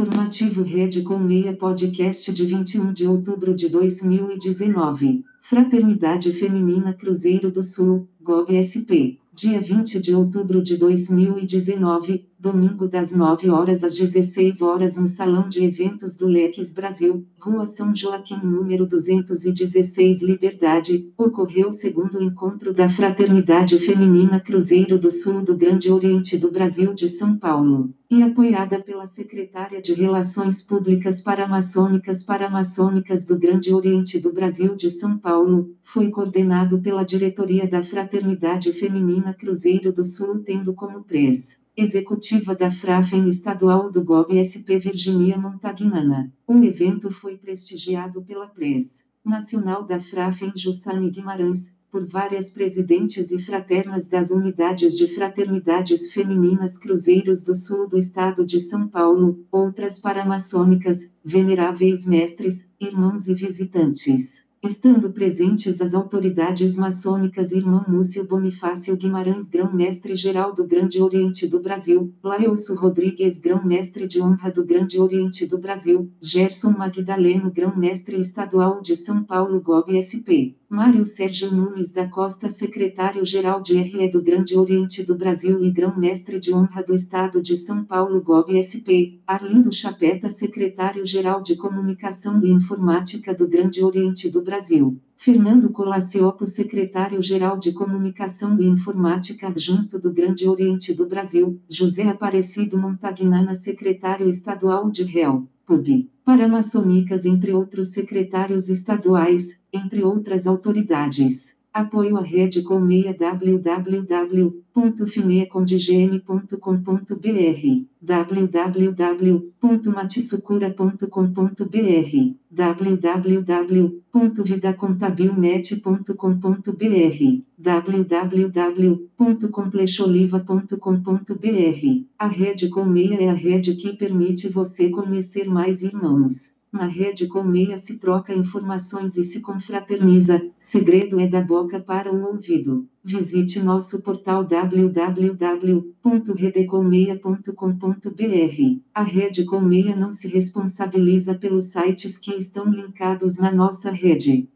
Informativo Rede com Meia Podcast de 21 de outubro de 2019. Fraternidade Feminina Cruzeiro do Sul, GOB SP. Dia 20 de outubro de 2019, domingo das 9 horas às 16 horas no Salão de Eventos do Leques Brasil, Rua São Joaquim número 216 Liberdade, ocorreu o segundo encontro da Fraternidade Feminina Cruzeiro do Sul do Grande Oriente do Brasil de São Paulo, e apoiada pela Secretária de Relações Públicas Paramaçônicas Paramaçônicas do Grande Oriente do Brasil de São Paulo, foi coordenado pela diretoria da Fraternidade Feminina Cruzeiro do Sul tendo como pres executiva da Frafen Estadual do GOB SP Virginia Montagnana. O evento foi prestigiado pela Pres Nacional da Frafen Jussane Guimarães, por várias presidentes e fraternas das unidades de fraternidades femininas Cruzeiros do Sul do Estado de São Paulo, outras paramaçônicas, veneráveis mestres, irmãos e visitantes estando presentes as autoridades maçônicas Irmão Múcio Bonifácio Guimarães Grão-Mestre Geral do Grande Oriente do Brasil, Laelso Rodrigues Grão-Mestre de Honra do Grande Oriente do Brasil, Gerson Magdaleno Grão-Mestre Estadual de São Paulo GOB SP, Mário Sérgio Nunes da Costa, secretário-geral de RE do Grande Oriente do Brasil e grão-mestre de honra do Estado de São Paulo GOB SP, Arlindo Chapeta, secretário-geral de Comunicação e Informática do Grande Oriente do Brasil. Fernando Colaciopo, secretário-geral de Comunicação e Informática adjunto do Grande Oriente do Brasil, José Aparecido Montagnana, secretário estadual de REL, PUB, Paramaçônicas entre outros secretários estaduais, entre outras autoridades. Apoio à rede com meia www.finecondigene.com.br www.matsucura.com.br www.vidacontabilnet.com.br www.complexoliva.com.br A rede com meia é a rede que permite você conhecer mais irmãos. Na rede com meia se troca informações e se confraterniza. Segredo é da boca para o ouvido. Visite nosso portal www.redecolmeia.com.br. A Rede Colmeia não se responsabiliza pelos sites que estão linkados na nossa rede.